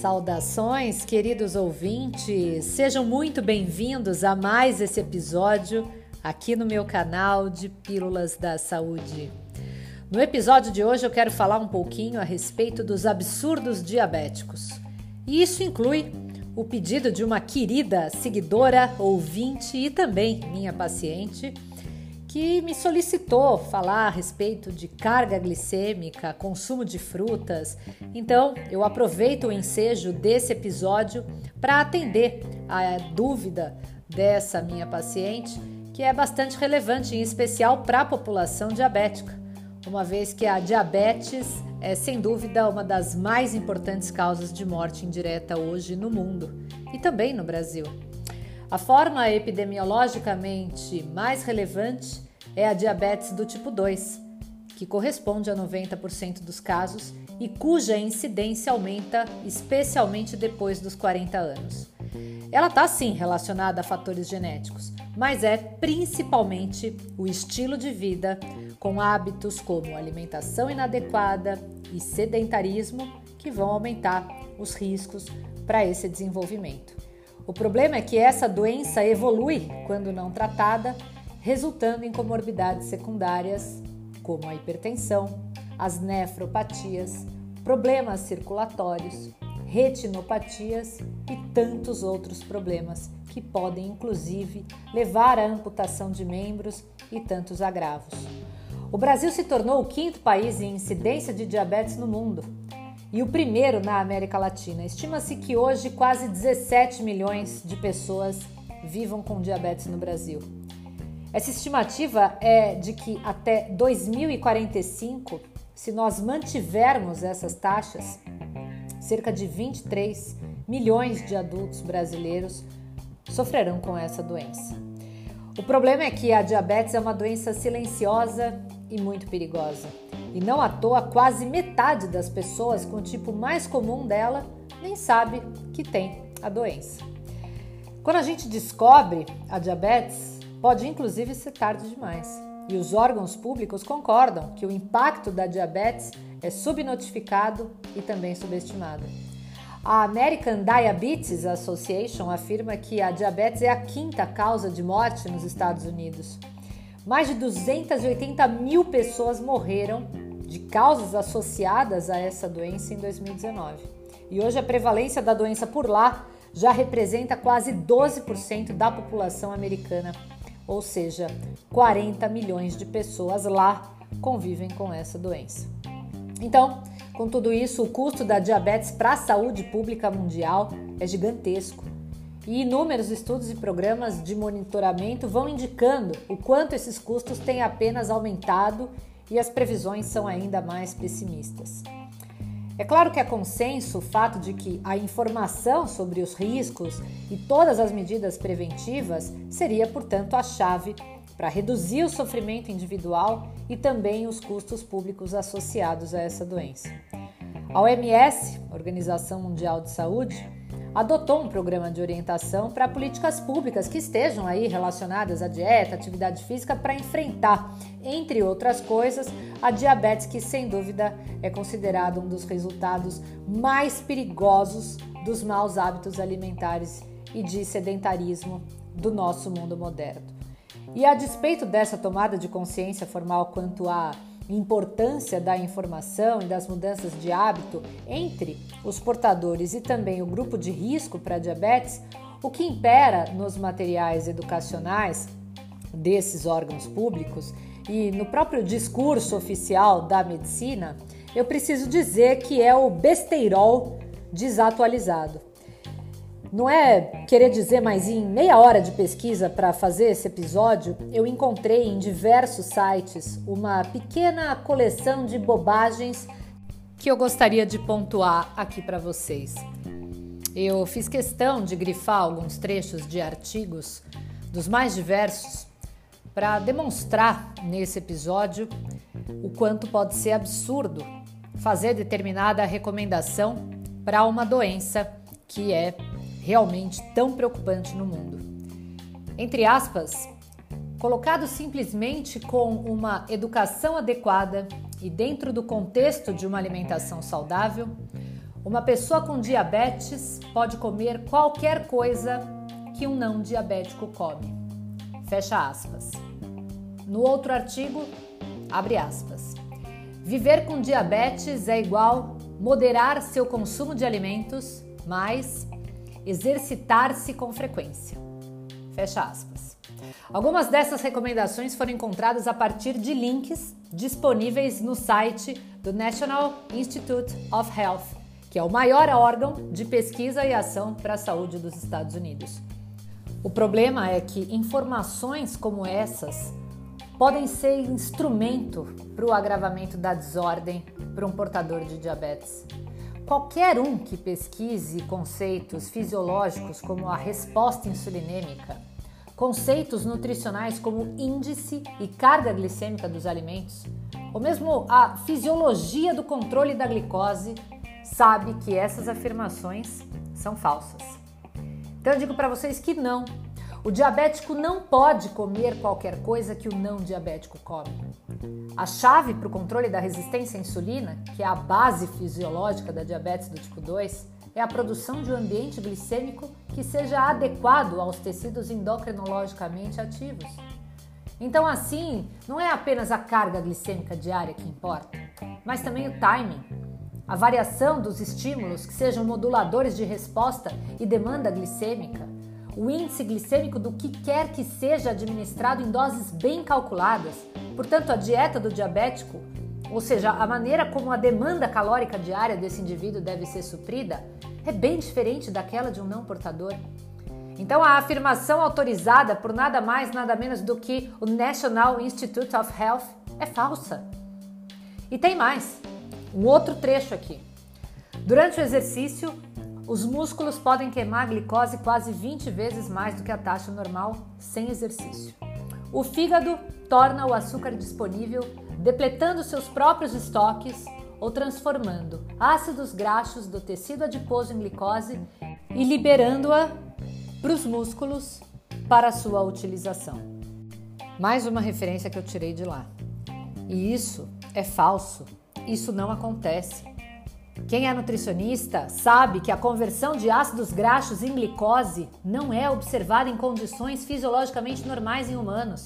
Saudações, queridos ouvintes, sejam muito bem-vindos a mais esse episódio aqui no meu canal de Pílulas da Saúde. No episódio de hoje eu quero falar um pouquinho a respeito dos absurdos diabéticos. E isso inclui o pedido de uma querida seguidora, ouvinte e também minha paciente que me solicitou falar a respeito de carga glicêmica, consumo de frutas. Então, eu aproveito o ensejo desse episódio para atender a dúvida dessa minha paciente, que é bastante relevante, em especial para a população diabética, uma vez que a diabetes é sem dúvida uma das mais importantes causas de morte indireta hoje no mundo e também no Brasil. A forma epidemiologicamente mais relevante é a diabetes do tipo 2, que corresponde a 90% dos casos e cuja incidência aumenta especialmente depois dos 40 anos. Ela está sim relacionada a fatores genéticos, mas é principalmente o estilo de vida, com hábitos como alimentação inadequada e sedentarismo, que vão aumentar os riscos para esse desenvolvimento. O problema é que essa doença evolui quando não tratada, resultando em comorbidades secundárias como a hipertensão, as nefropatias, problemas circulatórios, retinopatias e tantos outros problemas que podem inclusive levar à amputação de membros e tantos agravos. O Brasil se tornou o quinto país em incidência de diabetes no mundo e o primeiro na América Latina. Estima-se que hoje quase 17 milhões de pessoas vivam com diabetes no Brasil. Essa estimativa é de que até 2045, se nós mantivermos essas taxas, cerca de 23 milhões de adultos brasileiros sofrerão com essa doença. O problema é que a diabetes é uma doença silenciosa e muito perigosa. E não à toa, quase metade das pessoas com o tipo mais comum dela nem sabe que tem a doença. Quando a gente descobre a diabetes, pode inclusive ser tarde demais. E os órgãos públicos concordam que o impacto da diabetes é subnotificado e também subestimado. A American Diabetes Association afirma que a diabetes é a quinta causa de morte nos Estados Unidos. Mais de 280 mil pessoas morreram de causas associadas a essa doença em 2019. E hoje a prevalência da doença por lá já representa quase 12% da população americana, ou seja, 40 milhões de pessoas lá convivem com essa doença. Então, com tudo isso, o custo da diabetes para a saúde pública mundial é gigantesco e inúmeros estudos e programas de monitoramento vão indicando o quanto esses custos têm apenas aumentado e as previsões são ainda mais pessimistas. É claro que é consenso o fato de que a informação sobre os riscos e todas as medidas preventivas seria, portanto, a chave para reduzir o sofrimento individual e também os custos públicos associados a essa doença. A OMS, Organização Mundial de Saúde, adotou um programa de orientação para políticas públicas que estejam aí relacionadas à dieta, atividade física para enfrentar, entre outras coisas, a diabetes que sem dúvida é considerado um dos resultados mais perigosos dos maus hábitos alimentares e de sedentarismo do nosso mundo moderno. E a despeito dessa tomada de consciência formal quanto a importância da informação e das mudanças de hábito entre os portadores e também o grupo de risco para diabetes, o que impera nos materiais educacionais desses órgãos públicos e no próprio discurso oficial da medicina, eu preciso dizer que é o besteirol desatualizado. Não é querer dizer, mas em meia hora de pesquisa para fazer esse episódio, eu encontrei em diversos sites uma pequena coleção de bobagens que eu gostaria de pontuar aqui para vocês. Eu fiz questão de grifar alguns trechos de artigos dos mais diversos para demonstrar nesse episódio o quanto pode ser absurdo fazer determinada recomendação para uma doença que é realmente tão preocupante no mundo. Entre aspas, colocado simplesmente com uma educação adequada e dentro do contexto de uma alimentação saudável, Uma pessoa com diabetes pode comer qualquer coisa que um não diabético come. Fecha aspas. No outro artigo, abre aspas. Viver com diabetes é igual moderar seu consumo de alimentos, mais exercitar-se com frequência. Fecha aspas. Algumas dessas recomendações foram encontradas a partir de links disponíveis no site do National Institute of Health, que é o maior órgão de pesquisa e ação para a saúde dos Estados Unidos. O problema é que informações como essas podem ser instrumento para o agravamento da desordem para um portador de diabetes. Qualquer um que pesquise conceitos fisiológicos como a resposta insulinêmica, conceitos nutricionais como índice e carga glicêmica dos alimentos, ou mesmo a fisiologia do controle da glicose, sabe que essas afirmações são falsas. Então eu digo para vocês que não. O diabético não pode comer qualquer coisa que o não diabético come. A chave para o controle da resistência à insulina, que é a base fisiológica da diabetes do tipo 2, é a produção de um ambiente glicêmico que seja adequado aos tecidos endocrinologicamente ativos. Então, assim, não é apenas a carga glicêmica diária que importa, mas também o timing, a variação dos estímulos que sejam moduladores de resposta e demanda glicêmica, o índice glicêmico do que quer que seja administrado em doses bem calculadas. Portanto, a dieta do diabético, ou seja, a maneira como a demanda calórica diária desse indivíduo deve ser suprida, é bem diferente daquela de um não portador. Então, a afirmação autorizada por nada mais, nada menos do que o National Institute of Health é falsa. E tem mais, um outro trecho aqui. Durante o exercício, os músculos podem queimar glicose quase 20 vezes mais do que a taxa normal sem exercício. O fígado torna o açúcar disponível, depletando seus próprios estoques ou transformando ácidos graxos do tecido adiposo em glicose e liberando-a para os músculos para sua utilização. Mais uma referência que eu tirei de lá. E isso é falso. Isso não acontece. Quem é nutricionista sabe que a conversão de ácidos graxos em glicose não é observada em condições fisiologicamente normais em humanos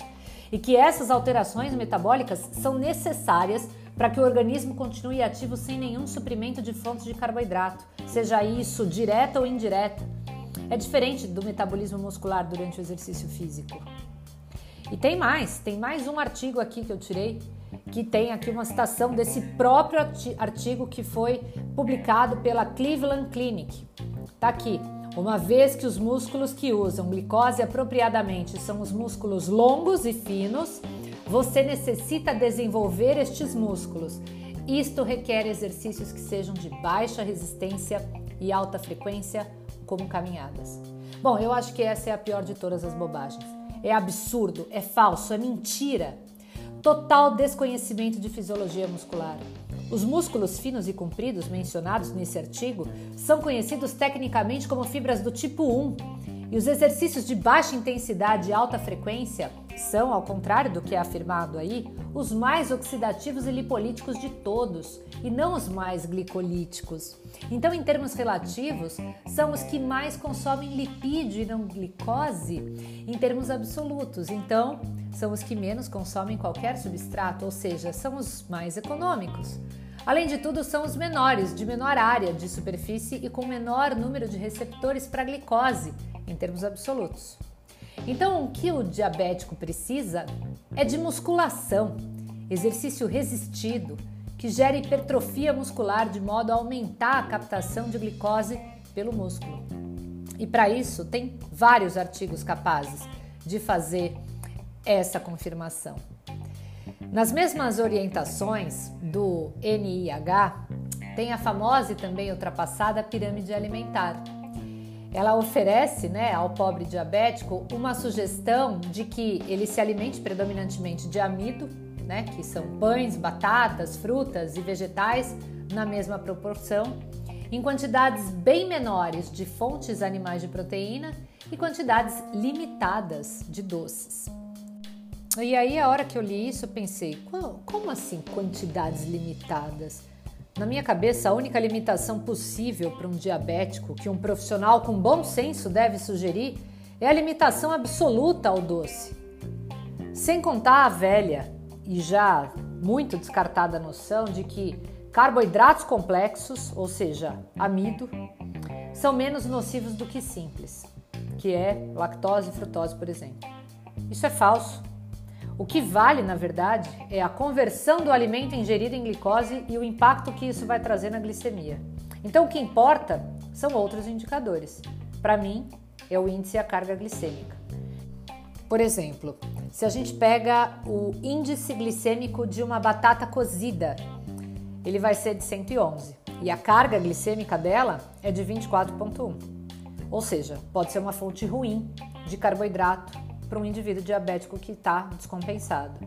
e que essas alterações metabólicas são necessárias para que o organismo continue ativo sem nenhum suprimento de fontes de carboidrato, seja isso direta ou indireta. É diferente do metabolismo muscular durante o exercício físico. E tem mais, tem mais um artigo aqui que eu tirei que tem aqui uma citação desse próprio artigo que foi publicado pela Cleveland Clinic. Tá aqui. Uma vez que os músculos que usam glicose apropriadamente são os músculos longos e finos, você necessita desenvolver estes músculos. Isto requer exercícios que sejam de baixa resistência e alta frequência, como caminhadas. Bom, eu acho que essa é a pior de todas as bobagens. É absurdo, é falso, é mentira. Total desconhecimento de fisiologia muscular. Os músculos finos e compridos mencionados nesse artigo são conhecidos tecnicamente como fibras do tipo 1 e os exercícios de baixa intensidade e alta frequência são, ao contrário do que é afirmado aí, os mais oxidativos e lipolíticos de todos e não os mais glicolíticos. Então, em termos relativos, são os que mais consomem lipídio e não glicose em termos absolutos. Então, são os que menos consomem qualquer substrato, ou seja, são os mais econômicos. Além de tudo, são os menores, de menor área de superfície e com menor número de receptores para glicose em termos absolutos. Então, o que o diabético precisa é de musculação, exercício resistido, que gera hipertrofia muscular de modo a aumentar a captação de glicose pelo músculo. E para isso, tem vários artigos capazes de fazer essa confirmação. Nas mesmas orientações do NIH, tem a famosa e também ultrapassada pirâmide alimentar. Ela oferece né, ao pobre diabético uma sugestão de que ele se alimente predominantemente de amido, né, que são pães, batatas, frutas e vegetais na mesma proporção, em quantidades bem menores de fontes animais de proteína e quantidades limitadas de doces. E aí, a hora que eu li isso, eu pensei: como assim quantidades limitadas? Na minha cabeça, a única limitação possível para um diabético que um profissional com bom senso deve sugerir é a limitação absoluta ao doce. Sem contar a velha e já muito descartada noção de que carboidratos complexos, ou seja, amido, são menos nocivos do que simples, que é lactose e frutose, por exemplo. Isso é falso. O que vale, na verdade, é a conversão do alimento ingerido em glicose e o impacto que isso vai trazer na glicemia. Então, o que importa são outros indicadores. Para mim, é o índice e a carga glicêmica. Por exemplo, se a gente pega o índice glicêmico de uma batata cozida, ele vai ser de 111 e a carga glicêmica dela é de 24,1. Ou seja, pode ser uma fonte ruim de carboidrato para um indivíduo diabético que está descompensado.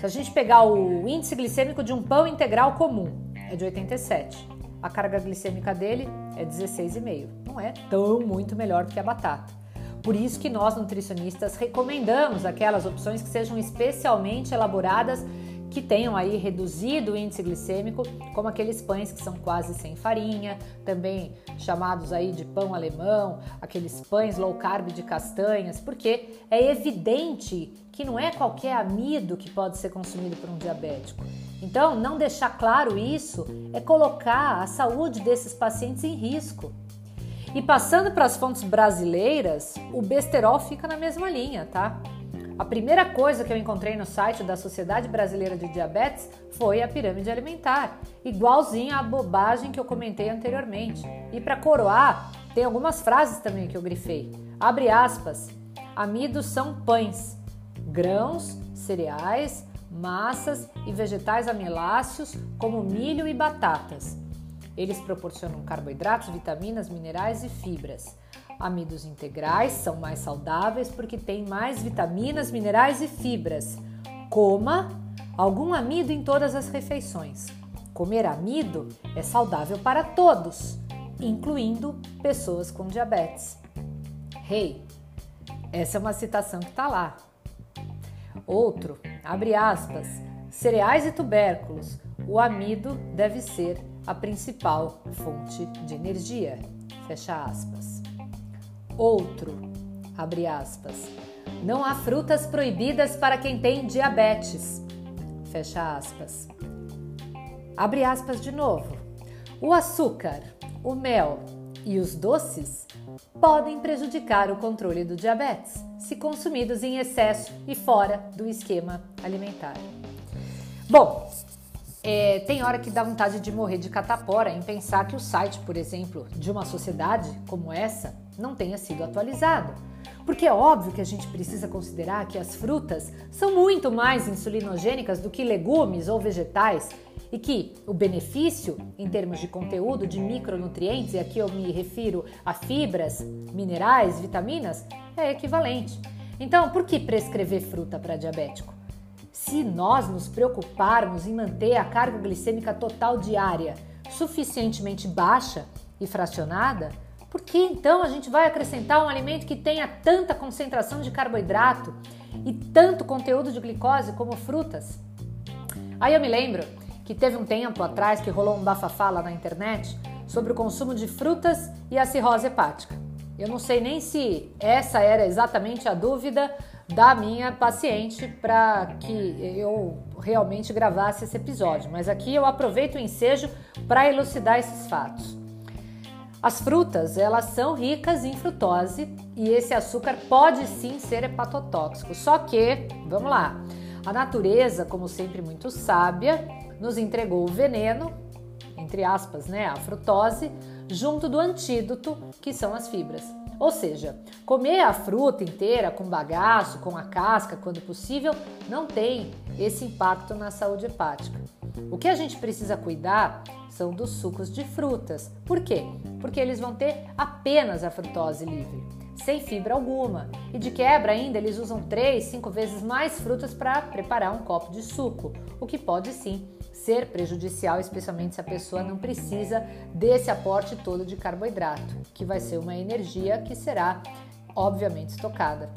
Se a gente pegar o índice glicêmico de um pão integral comum, é de 87. A carga glicêmica dele é 16,5. Não é tão muito melhor do que a batata. Por isso que nós nutricionistas recomendamos aquelas opções que sejam especialmente elaboradas que tenham aí reduzido o índice glicêmico, como aqueles pães que são quase sem farinha, também chamados aí de pão alemão, aqueles pães low carb de castanhas, porque é evidente que não é qualquer amido que pode ser consumido por um diabético. Então, não deixar claro isso é colocar a saúde desses pacientes em risco. E passando para as fontes brasileiras, o besterol fica na mesma linha, tá? A primeira coisa que eu encontrei no site da Sociedade Brasileira de Diabetes foi a pirâmide alimentar, igualzinha à bobagem que eu comentei anteriormente. E para coroar, tem algumas frases também que eu grifei. Abre aspas. Amidos são pães, grãos, cereais, massas e vegetais amiláceos como milho e batatas. Eles proporcionam carboidratos, vitaminas, minerais e fibras. Amidos integrais são mais saudáveis porque têm mais vitaminas, minerais e fibras. Coma algum amido em todas as refeições. Comer amido é saudável para todos, incluindo pessoas com diabetes. Hey, essa é uma citação que está lá. Outro, abre aspas, cereais e tubérculos. O amido deve ser a principal fonte de energia. Fecha aspas. Outro, abre aspas. Não há frutas proibidas para quem tem diabetes. Fecha aspas. Abre aspas de novo. O açúcar, o mel e os doces podem prejudicar o controle do diabetes se consumidos em excesso e fora do esquema alimentar. Bom, é, tem hora que dá vontade de morrer de catapora em pensar que o site, por exemplo, de uma sociedade como essa não tenha sido atualizado. Porque é óbvio que a gente precisa considerar que as frutas são muito mais insulinogênicas do que legumes ou vegetais e que o benefício em termos de conteúdo de micronutrientes, e aqui eu me refiro a fibras, minerais, vitaminas, é equivalente. Então, por que prescrever fruta para diabético? Se nós nos preocuparmos em manter a carga glicêmica total diária suficientemente baixa e fracionada, por que então a gente vai acrescentar um alimento que tenha tanta concentração de carboidrato e tanto conteúdo de glicose como frutas? Aí eu me lembro que teve um tempo atrás que rolou um bafafá lá na internet sobre o consumo de frutas e a cirrose hepática. Eu não sei nem se essa era exatamente a dúvida da minha paciente para que eu realmente gravasse esse episódio, mas aqui eu aproveito o ensejo para elucidar esses fatos. As frutas, elas são ricas em frutose e esse açúcar pode sim ser hepatotóxico. Só que, vamos lá, a natureza, como sempre muito sábia, nos entregou o veneno, entre aspas, né, a frutose, junto do antídoto, que são as fibras. Ou seja, comer a fruta inteira com bagaço, com a casca, quando possível, não tem esse impacto na saúde hepática. O que a gente precisa cuidar são dos sucos de frutas. Por quê? Porque eles vão ter apenas a frutose livre, sem fibra alguma. E de quebra ainda, eles usam 3, 5 vezes mais frutas para preparar um copo de suco, o que pode sim ser prejudicial, especialmente se a pessoa não precisa desse aporte todo de carboidrato, que vai ser uma energia que será obviamente estocada.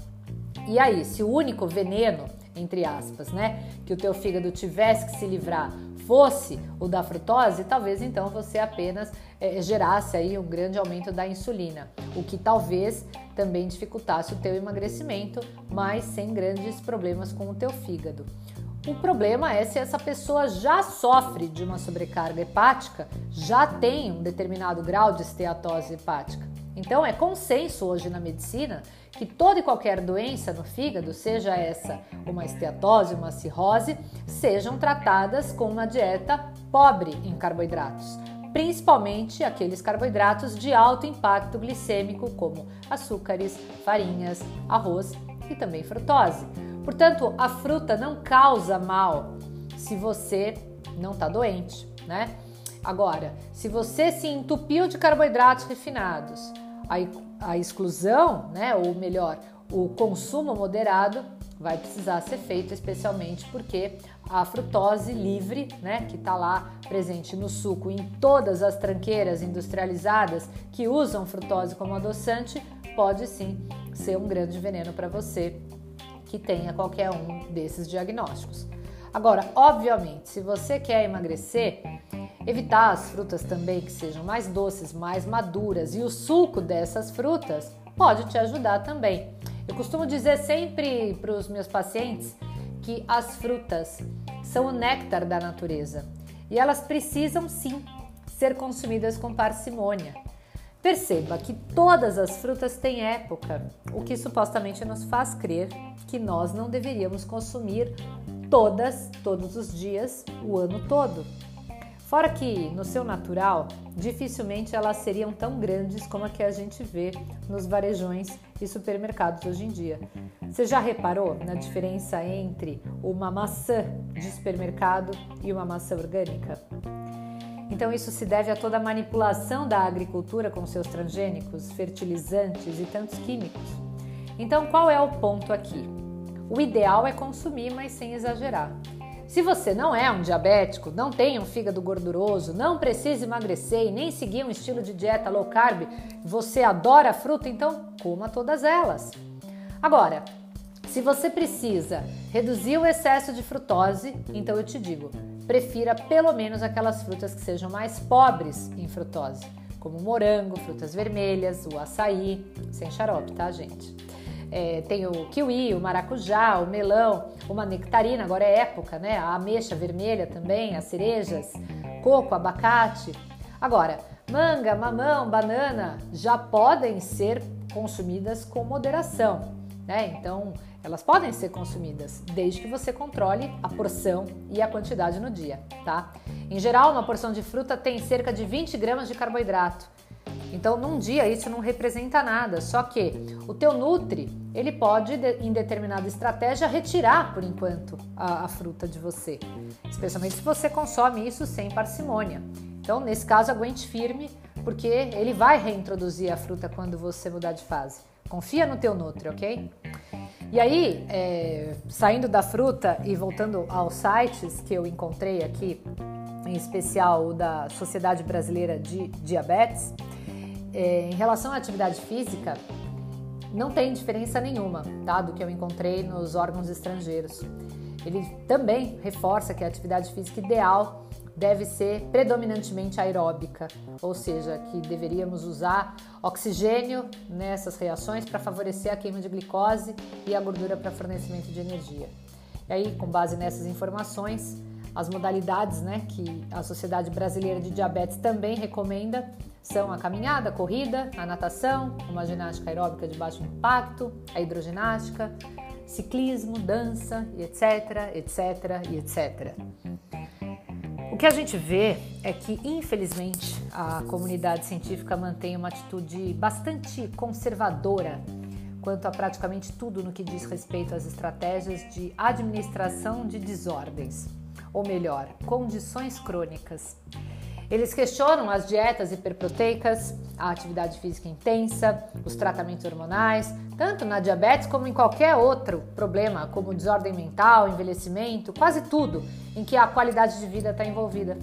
E aí, se o único veneno entre aspas, né? Que o teu fígado tivesse que se livrar fosse o da frutose, talvez então você apenas é, gerasse aí um grande aumento da insulina, o que talvez também dificultasse o teu emagrecimento, mas sem grandes problemas com o teu fígado. O problema é se essa pessoa já sofre de uma sobrecarga hepática, já tem um determinado grau de esteatose hepática. Então é consenso hoje na medicina que toda e qualquer doença no fígado, seja essa uma esteatose, uma cirrose, sejam tratadas com uma dieta pobre em carboidratos, principalmente aqueles carboidratos de alto impacto glicêmico, como açúcares, farinhas, arroz e também frutose. Portanto, a fruta não causa mal se você não está doente, né? Agora, se você se entupiu de carboidratos refinados, a, a exclusão, né, ou melhor, o consumo moderado vai precisar ser feito, especialmente porque a frutose livre, né, que está lá presente no suco em todas as tranqueiras industrializadas que usam frutose como adoçante, pode sim ser um grande veneno para você que tenha qualquer um desses diagnósticos. Agora, obviamente, se você quer emagrecer, evitar as frutas também que sejam mais doces, mais maduras e o suco dessas frutas pode te ajudar também. Eu costumo dizer sempre para os meus pacientes que as frutas são o néctar da natureza e elas precisam sim ser consumidas com parcimônia. Perceba que todas as frutas têm época, o que supostamente nos faz crer que nós não deveríamos consumir todas, todos os dias, o ano todo. Fora que, no seu natural, dificilmente elas seriam tão grandes como a que a gente vê nos varejões e supermercados hoje em dia. Você já reparou na diferença entre uma maçã de supermercado e uma maçã orgânica? Então, isso se deve a toda a manipulação da agricultura com seus transgênicos, fertilizantes e tantos químicos. Então, qual é o ponto aqui? O ideal é consumir, mas sem exagerar. Se você não é um diabético, não tem um fígado gorduroso, não precisa emagrecer e nem seguir um estilo de dieta low carb, você adora fruta, então coma todas elas. Agora, se você precisa reduzir o excesso de frutose, então eu te digo, prefira pelo menos aquelas frutas que sejam mais pobres em frutose, como morango, frutas vermelhas, o açaí, sem xarope, tá, gente? É, tem o kiwi, o maracujá, o melão, uma nectarina, agora é época, né? A ameixa vermelha também, as cerejas, coco, abacate. Agora, manga, mamão, banana já podem ser consumidas com moderação, né? Então, elas podem ser consumidas, desde que você controle a porção e a quantidade no dia, tá? Em geral, uma porção de fruta tem cerca de 20 gramas de carboidrato. Então, num dia isso não representa nada, só que o teu nutri, ele pode, em determinada estratégia, retirar por enquanto a, a fruta de você, especialmente se você consome isso sem parcimônia. Então, nesse caso, aguente firme, porque ele vai reintroduzir a fruta quando você mudar de fase. Confia no teu nutri, ok? E aí, é, saindo da fruta e voltando aos sites que eu encontrei aqui, em especial o da Sociedade Brasileira de Diabetes, é, em relação à atividade física, não tem diferença nenhuma tá, do que eu encontrei nos órgãos estrangeiros. Ele também reforça que a atividade física ideal deve ser predominantemente aeróbica, ou seja, que deveríamos usar oxigênio nessas reações para favorecer a queima de glicose e a gordura para fornecimento de energia. E aí, com base nessas informações, as modalidades né, que a Sociedade Brasileira de Diabetes também recomenda são a caminhada, a corrida, a natação, uma ginástica aeróbica de baixo impacto, a hidroginástica, ciclismo, dança, etc, etc etc. O que a gente vê é que, infelizmente, a comunidade científica mantém uma atitude bastante conservadora quanto a praticamente tudo no que diz respeito às estratégias de administração de desordens, ou melhor, condições crônicas. Eles questionam as dietas hiperproteicas, a atividade física intensa, os tratamentos hormonais, tanto na diabetes como em qualquer outro problema, como desordem mental, envelhecimento, quase tudo em que a qualidade de vida está envolvida.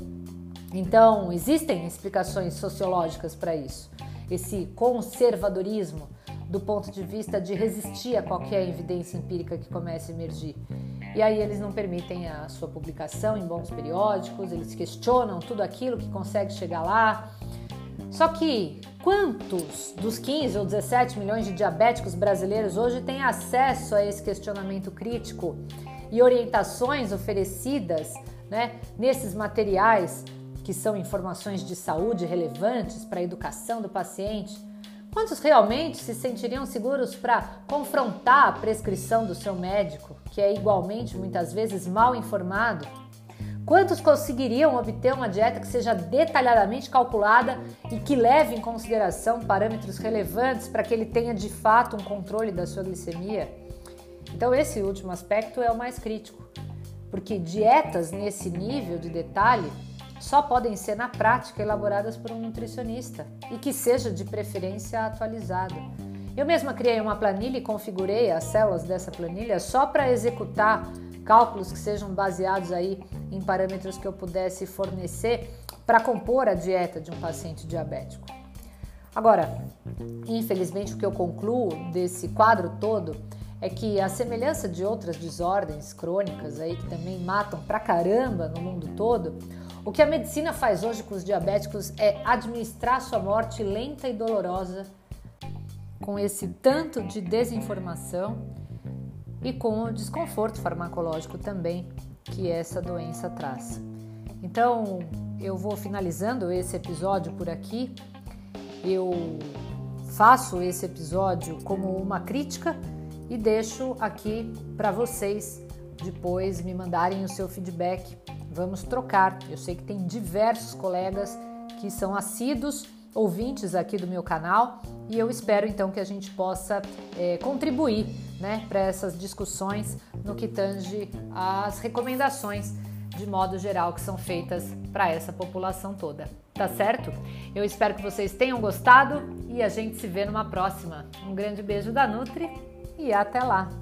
Então, existem explicações sociológicas para isso. Esse conservadorismo do ponto de vista de resistir a qualquer evidência empírica que comece a emergir. e aí eles não permitem a sua publicação em bons periódicos, eles questionam tudo aquilo que consegue chegar lá. Só que quantos dos 15 ou 17 milhões de diabéticos brasileiros hoje têm acesso a esse questionamento crítico e orientações oferecidas né, nesses materiais que são informações de saúde relevantes para a educação do paciente? Quantos realmente se sentiriam seguros para confrontar a prescrição do seu médico, que é igualmente muitas vezes mal informado? Quantos conseguiriam obter uma dieta que seja detalhadamente calculada e que leve em consideração parâmetros relevantes para que ele tenha de fato um controle da sua glicemia? Então, esse último aspecto é o mais crítico, porque dietas nesse nível de detalhe só podem ser na prática elaboradas por um nutricionista e que seja de preferência atualizado. Eu mesma criei uma planilha e configurei as células dessa planilha só para executar cálculos que sejam baseados aí em parâmetros que eu pudesse fornecer para compor a dieta de um paciente diabético. Agora, infelizmente o que eu concluo desse quadro todo é que a semelhança de outras desordens crônicas aí que também matam pra caramba no mundo todo, o que a medicina faz hoje com os diabéticos é administrar sua morte lenta e dolorosa com esse tanto de desinformação e com o desconforto farmacológico também que essa doença traz. Então, eu vou finalizando esse episódio por aqui. Eu faço esse episódio como uma crítica e deixo aqui para vocês depois me mandarem o seu feedback vamos trocar. Eu sei que tem diversos colegas que são assíduos ouvintes aqui do meu canal e eu espero então que a gente possa é, contribuir né, para essas discussões no que tange às recomendações de modo geral que são feitas para essa população toda. Tá certo? Eu espero que vocês tenham gostado e a gente se vê numa próxima. Um grande beijo da Nutri e até lá!